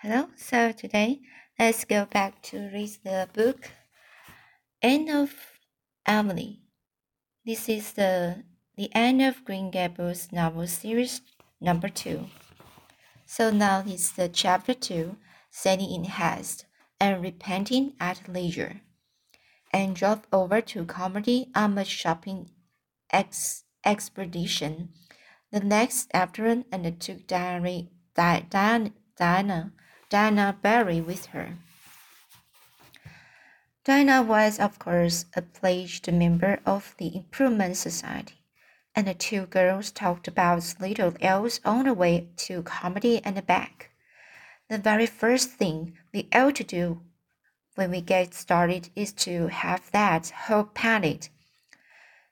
Hello, so today let's go back to read the book Anne of Avonlea. This is the the Anne of Green Gables novel series number two. So now it's the chapter two, setting in haste and repenting at leisure. Anne drove over to Carmody on a shopping ex expedition the next afternoon and took Diary, Di, Diana, Diana Barry with her. Diana was, of course, a pledged member of the Improvement Society, and the two girls talked about little else on the way to Carmody and back. The very first thing we ought to do when we get started is to have that whole painted,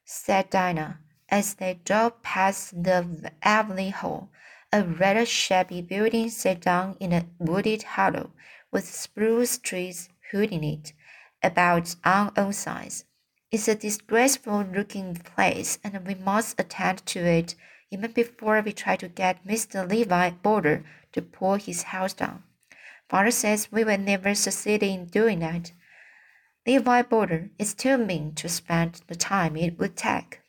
said Dinah as they drove past the Avonlea Hall a rather shabby building set down in a wooded hollow, with spruce trees hooding it about on all sides. It's a disgraceful looking place, and we must attend to it even before we try to get Mr. Levi Boulter to pull his house down. Father says we will never succeed in doing that. Levi Boulter is too mean to spend the time it would take.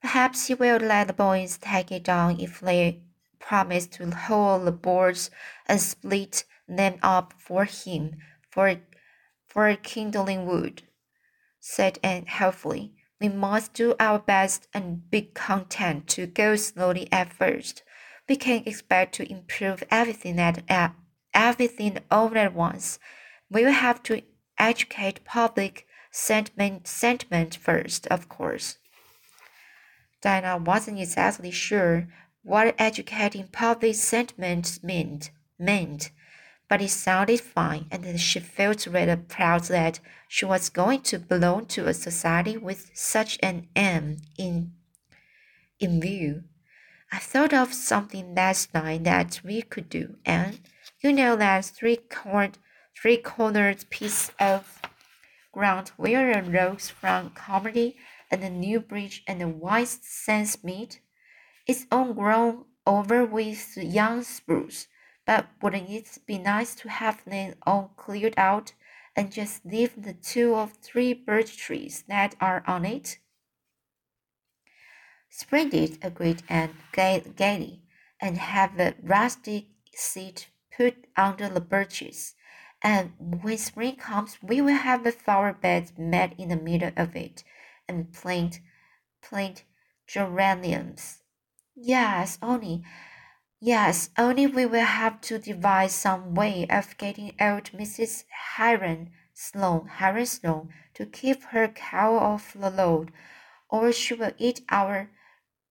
Perhaps he will let the boys take it down if they promise to hold the boards and split them up for him for for kindling wood, said Anne helpfully. We must do our best and be content to go slowly at first. We can't expect to improve everything at, at everything all at once. We will have to educate public sentiment, sentiment first, of course. Dinah wasn't exactly sure what educating public sentiment meant, meant, but it sounded fine, and she felt rather proud that she was going to belong to a society with such an aim in, in view. I thought of something last night that we could do, and you know that three-cornered, three-cornered piece of ground where roads from Carmody and the new bridge and the white sands meet. It's all grown over with young spruce, but wouldn't it be nice to have them all cleared out and just leave the two or three birch trees that are on it? Splendid, agreed Anne gaily, and have a rustic seat put under the birches. And when spring comes, we will have a flower bed made in the middle of it, and plant, plant geraniums. Yes, only, yes, only we will have to devise some way of getting old Mrs. Hiram Sloane, Hiram Sloane, to keep her cow off the load, or she will eat our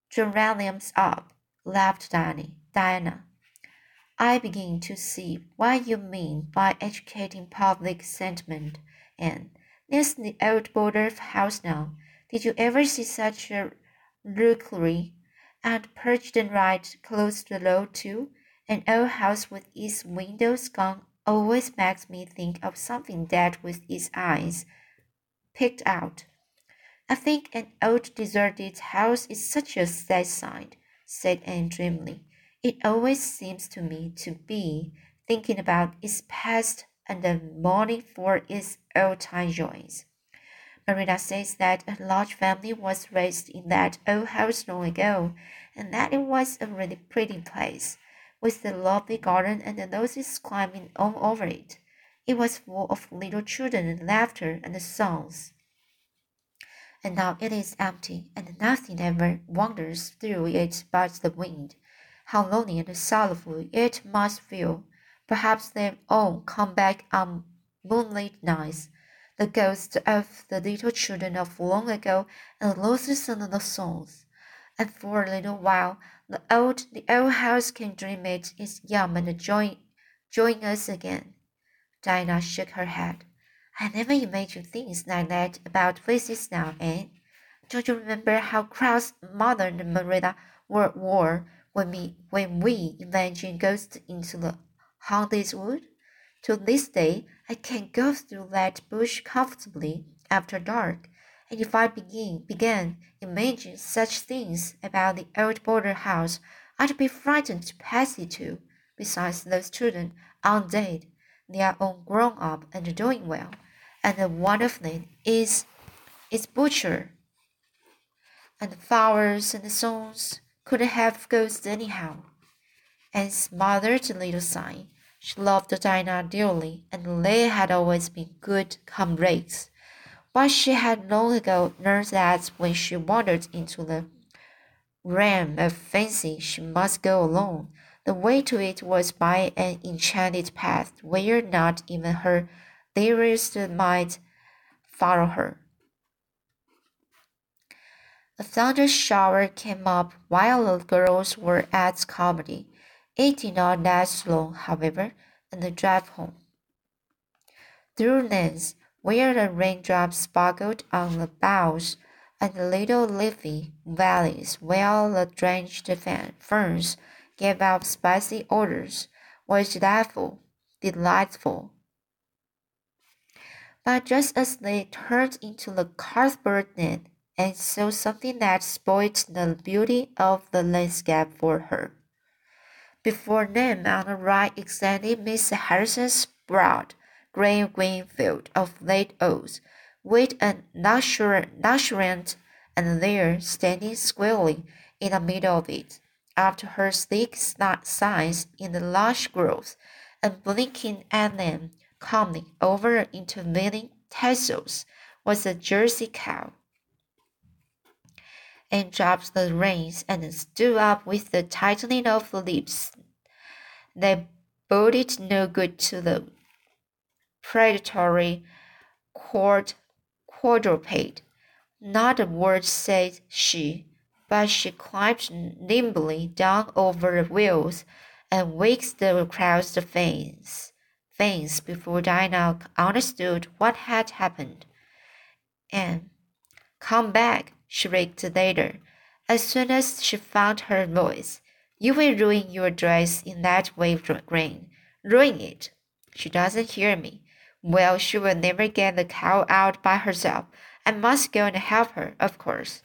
geraniums up, laughed Danny, Diana. I begin to see what you mean by educating public sentiment, and there's the old Boulter house now. Did you ever see such a rookery? And perched right close to the road too? An old house with its windows gone always makes me think of something dead with its eyes picked out. I think an old deserted house is such a sad sight, said Anne dreamily. It always seems to me to be thinking about its past and then mourning for its old time joys. Marilla says that a large family was raised in that old house long ago, and that it was a really pretty place, with a lovely garden and the roses climbing all over it. It was full of little children and laughter and songs. And now it is empty, and nothing ever wanders through it but the wind. How lonely and sorrowful it must feel. Perhaps they all come back on moonlit nights the ghosts of the little children of long ago and loses and the songs. And for a little while, the old the old house can dream it is young and join join us again. Dinah shook her head. I never imagined things like that about faces now, Anne. Don't you remember how cross Mother and Marilla were, were when we when we imagined ghosts into the haunted wood? To this day, I can go through that bush comfortably after dark, and if I begin began imagining such things about the old Boulter house, I'd be frightened to pass it too. Besides, those children aren't dead. They are all grown up and doing well. And one of them is is butcher. And flowers and the songs couldn't have ghosts anyhow. Anne smothered a little sigh. She loved Dinah dearly, and they had always been good comrades. But she had long ago learned that when she wandered into the realm of fancy, she must go alone. The way to it was by an enchanted path where not even her dearest might follow her. A thunder shower came up while the girls were at Carmody. It did not last long, however, and the drive home. Through lanes where the raindrops sparkled on the boughs and the little leafy valleys while the drenched ferns gave out spicy odors was delightful, delightful. But just as they turned into the Cuthbert and saw something that spoiled the beauty of the landscape for her. Before them on the right extended Miss Harrison's broad, grey green field of late oats, with a luxuriant and there, standing squarely in the middle of it, after her sleek size in the lush growth, and blinking at them calmly over intervening tassels, was a Jersey cow and dropped the reins and stood up with the tightening of the lips. They boded no good to the predatory quad quadruped. Not a word said she, but she climbed nimbly down over the wheels and waked the crowd's fans, fans before Dinah understood what had happened. Anne come back, shrieked later, as soon as she found her voice. You will ruin your dress in that way, Grain. Ruin it. She doesn't hear me. Well, she will never get the cow out by herself. I must go and help her, of course.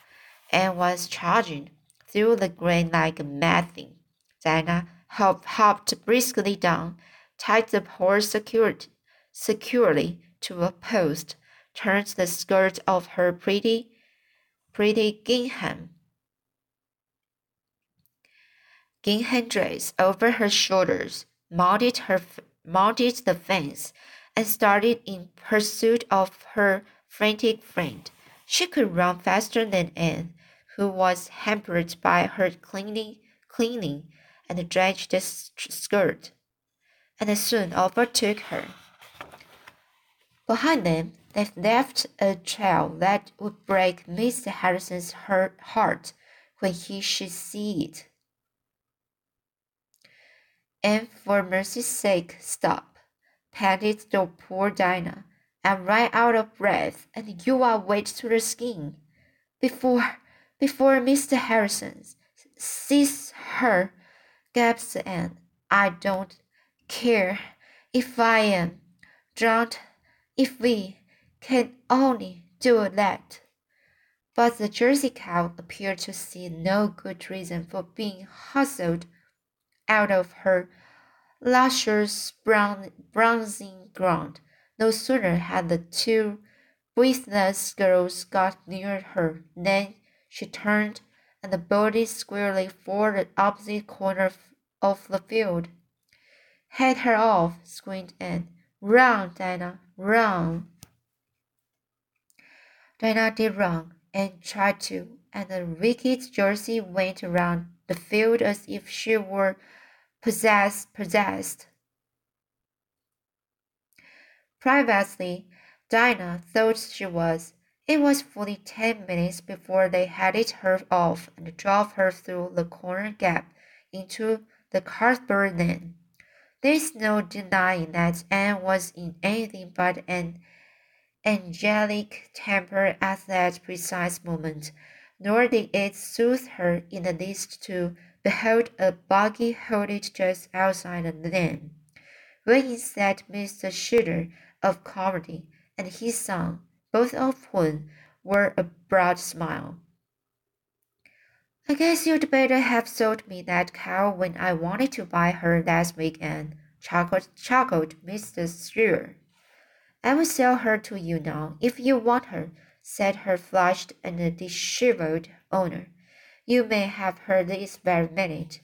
Anne was charging through the grain like a mad thing. Dinah hopped, hopped briskly down, tied the horse secured, securely to a post, turned the skirt of her pretty pretty gingham. Gingham dress over her shoulders, mounted her mounted the fence, and started in pursuit of her frantic friend. She could run faster than Anne, who was hampered by her cleaning, cleaning and drenched skirt, and soon overtook her. Behind them, they left a trail that would break Mr. Harrison's heart when he should see it. Anne for mercy's sake, stop, panted the poor Dinah. I'm right out of breath, and you are wet to the skin. Before, before Mr. Harrison sees her, gasped Anne. I don't care if I am drowned, if we can only do that. But the Jersey cow appeared to see no good reason for being hustled out of her luscious brown, bronzing ground. No sooner had the two breathless girls got near her than she turned and bolted squarely for the opposite corner of the field. Head her off, screamed Anne. Run, Dinah, run! Dinah did wrong and tried to, and the wicked Jersey went around the field as if she were possessed. possessed. Privately, Dinah thought she was. It was fully ten minutes before they headed her off and drove her through the corner gap into the Cuthbert lane. There's no denying that Anne was in anything but an angelic temper at that precise moment, nor did it soothe her in the least to behold a buggy halted just outside the lane. When he Mr. Shooter of Carmody and his son, both of whom wore a broad smile. I guess you'd better have sold me that cow when I wanted to buy her last weekend, chuckled, chuckled Mr. Stewart. I will sell her to you now, if you want her, said her flushed and disheveled owner. You may have her this very minute.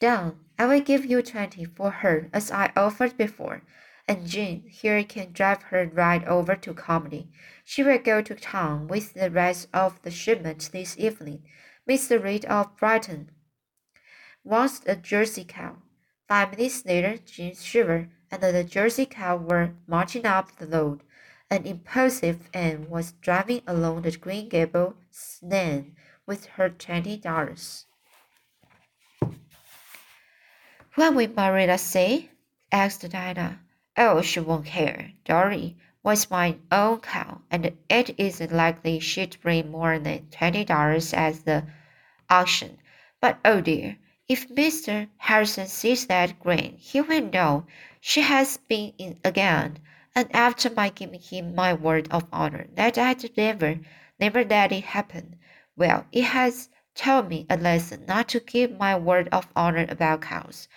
Done. I will give you twenty for her, as I offered before, and Jean here can drive her right over to Carmody. She will go to town with the rest of the shipment this evening. Mr. Reed of Brighton wants a Jersey cow. Five minutes later, Jim shivered, and the Jersey cow were marching up the road. An impulsive Anne was driving along the Green Gables lane with her twenty dollars. What will Marilla say? asked Diana. Oh, she won't care. Dolly was my own cow, and it isn't likely she'd bring more than twenty dollars at the auction. But oh dear, if Mr. Harrison sees that grain, he will know she has been in again. And after my giving him my word of honor that I'd never, never let it happen, well, it has taught me a lesson not to give my word of honor about cows.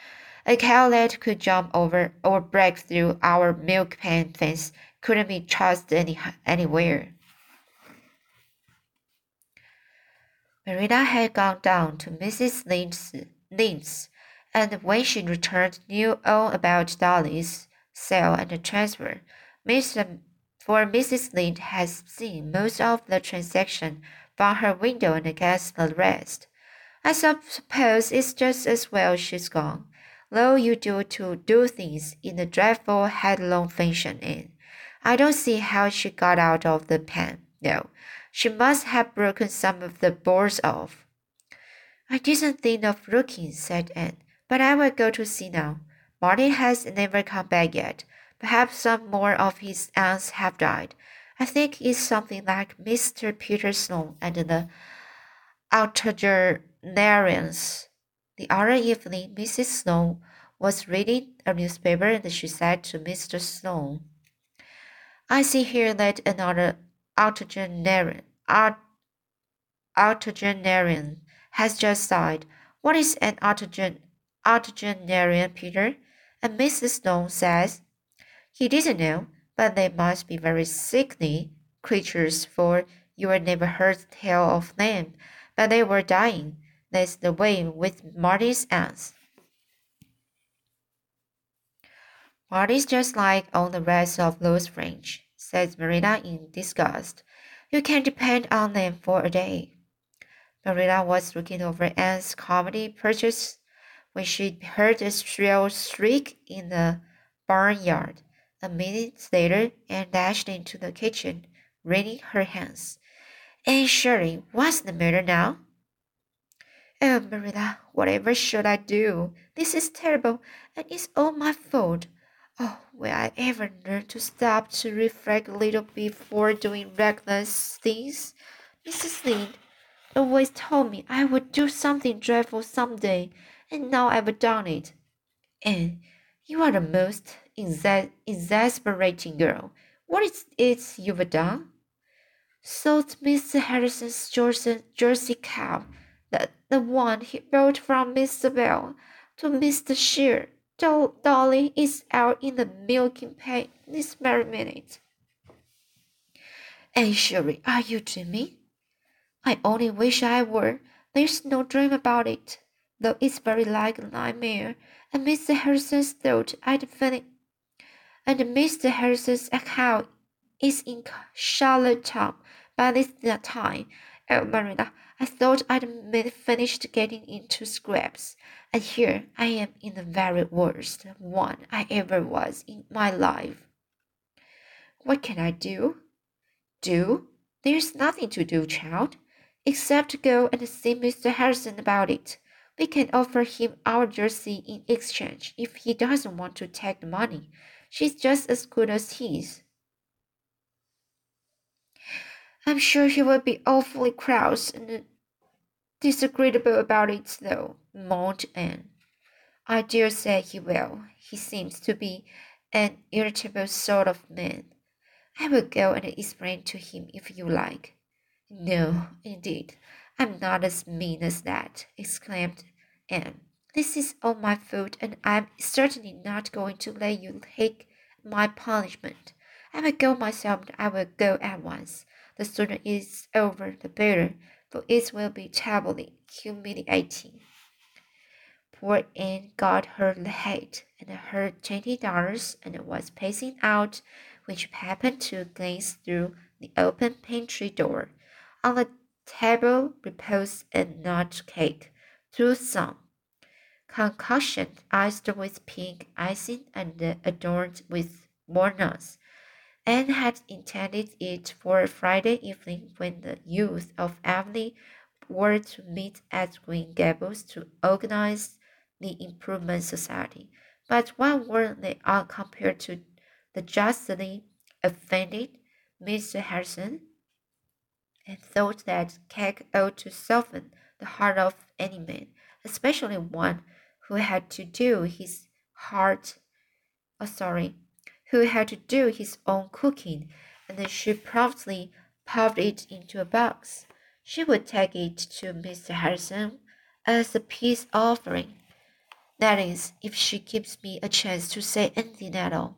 A cow that could jump over or break through our milk pen fence couldn't be trusted any, anywhere. Marilla had gone down to Mrs. Lynde's, Lynde's, and when she returned, knew all about Dolly's sale and transfer. Mr. For Mrs. Lynde has seen most of the transaction from her window and guessed the rest. I suppose it's just as well she's gone though you do to do things in a dreadful headlong fashion and I don't see how she got out of the pen. No, she must have broken some of the boards off. I didn't think of looking, said Anne, but I will go to see now. Martin has never come back yet. Perhaps some more of his aunts have died. I think it's something like Mr. Peter Sloane and the octogenarians. The other evening, Mrs. Snow was reading a newspaper and she said to Mr. Snow, I see here that another octogenarian, octogenarian has just died. What is an octogen, octogenarian, Peter? And Mrs. Snow says, he didn't know, but they must be very sickly creatures, for you never heard tell of them, but they were dying. That's the way with Marty's aunts. Marty's just like all the rest of those French, says Marilla in disgust. You can depend on them for a day. Marilla was looking over Anne's Carmody purchase when she heard a shrill shriek in the barnyard. A minute later, Anne dashed into the kitchen, wringing her hands. Anne Shirley, what's the matter now? Oh, Marilla, whatever should I do? This is terrible, and it's all my fault. Oh, will I ever learn to stop to reflect a little before doing reckless things? Mrs. Lynde always told me I would do something dreadful some day, and now I've done it. And you are the most exasperating girl. What is it you've done? Sold Mr. Harrison's Jersey cow the, one he brought from Mr. Bell to Mr. Shear. Do Dolly is out in the milking pen this very minute. Anne Shirley, are you dreaming? I only wish I were. There's no dream about it, though it's very like a nightmare. And Mr. Harrison's thought I'd finish. And Mr. Harrison's account is in Charlottetown by this time. Oh, Marilla, I thought I'd finished getting into scrapes, and here I am in the very worst one I ever was in my life. What can I do? Do? There's nothing to do, child, except go and see Mr. Harrison about it. We can offer him our jersey in exchange if he doesn't want to take the money. She's just as good as his. I'm sure he will be awfully cross and disagreeable about it, though, moaned Anne. I dare say he will. He seems to be an irritable sort of man. I will go and explain to him if you like. No, indeed, I'm not as mean as that, exclaimed Anne. This is all my fault, and I'm certainly not going to let you take my punishment. I will go myself, I will go at once. The sooner it's over, the better, for it will be terribly humiliating. Poor Anne got her hat and her twenty dollars and was pacing out when she happened to glance through the open pantry door. On the table reposed a nut cake, through some concoction iced with pink icing and adorned with walnuts. Anne had intended it for Friday evening when the youth of Avonlea were to meet at Green Gables to organize the Improvement Society. But what were they all compared to the justly offended Mr. Harrison? Anne thought that cake ought to soften the heart of any man, especially one who had to do his heart, oh sorry, who had to do his own cooking, and she promptly popped it into a box. She would take it to Mr. Harrison as a peace offering. That is, if she gives me a chance to say anything at all,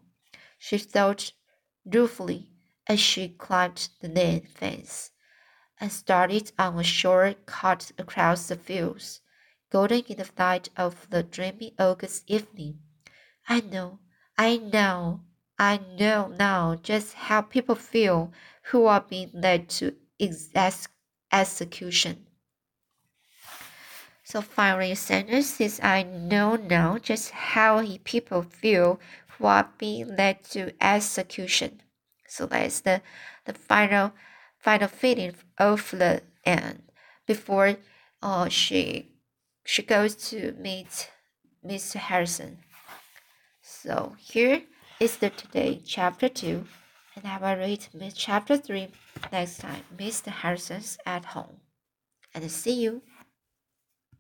she thought ruefully as she climbed the net fence and started on a short cut across the fields golden in the light of the dreamy August evening. I know, I know, I know now just how people feel who are being led to ex execution. So finally, Sanders says, I know now just how people feel who are being led to execution. So that's the, the final final feeling of the end before uh, she she goes to meet Mr. Harrison. So here is the today chapter 2 and I will read chapter 3 next time Mr. Harrison's at home. And see you.